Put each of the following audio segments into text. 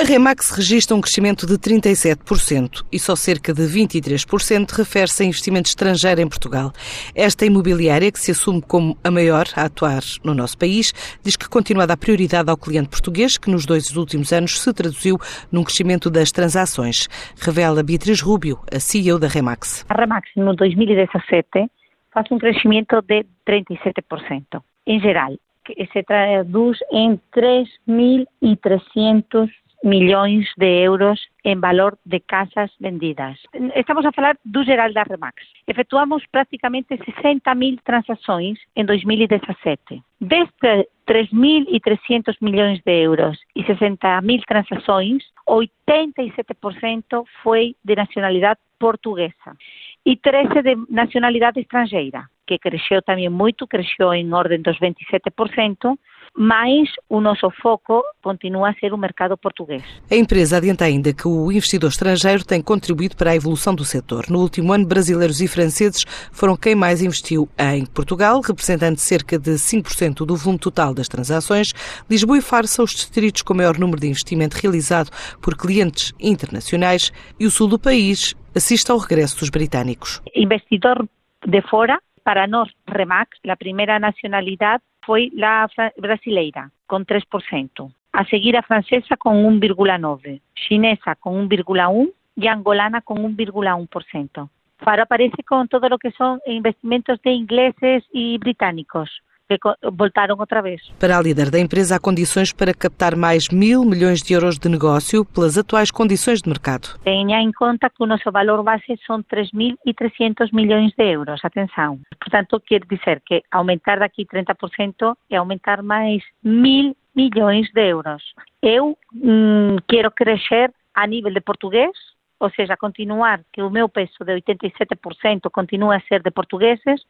A Remax registra um crescimento de 37% e só cerca de 23% refere-se a investimento estrangeiro em Portugal. Esta imobiliária, que se assume como a maior a atuar no nosso país, diz que continua a dar prioridade ao cliente português, que nos dois últimos anos se traduziu num crescimento das transações. Revela Beatriz Rubio, a CEO da Remax. A Remax no 2017 faz um crescimento de 37%. Em geral, que se traduz em 3.300 milhões de euros em valor de casas vendidas. Estamos a falar do geral da Remax. Efetuamos praticamente 60 mil transações em 2017. Destes 3.300 milhões de euros e 60 mil transações, 87% foi de nacionalidade portuguesa e 13% de nacionalidade estrangeira, que cresceu também muito, cresceu em ordem dos 27%, mas o nosso foco continua a ser o mercado português. A empresa adianta ainda que o investidor estrangeiro tem contribuído para a evolução do setor. No último ano, brasileiros e franceses foram quem mais investiu em Portugal, representando cerca de 5% do volume total das transações. Lisboa e Faro são os distritos com maior número de investimento realizado por clientes internacionais e o sul do país assiste ao regresso dos britânicos. Investidor de fora, para nós, Remax, a primeira nacionalidade foi a brasileira, com 3%. A seguir a francesa com 1,9%, chinesa com 1,1% e angolana com 1,1%. Faro aparece com todo o que são investimentos de ingleses e britânicos que voltaram outra vez. Para a líder da empresa, há condições para captar mais mil milhões de euros de negócio pelas atuais condições de mercado. Tenha em conta que o nosso valor base são 3.300 milhões de euros. Atenção. Portanto, quer dizer que aumentar daqui 30% é aumentar mais mil milhões de euros. Eu hum, quero crescer a nível de português, ou seja, continuar que o meu peso de 87% continue a ser de portugueses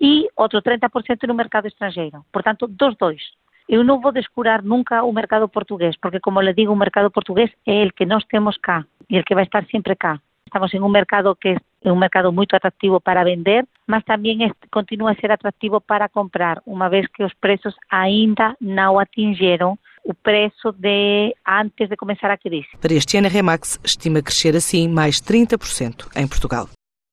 e outro 30% no mercado estrangeiro. Portanto, dos dois. Eu não vou descurar nunca o mercado português, porque, como le digo, o mercado português é o que nós temos cá e o que vai estar sempre cá. Estamos em um mercado que é um mercado muito atrativo para vender, mas também continua a ser atrativo para comprar, uma vez que os preços ainda não atingiram o preço de antes de começar a crise. Para este ano, a Remax estima crescer assim mais 30% em Portugal.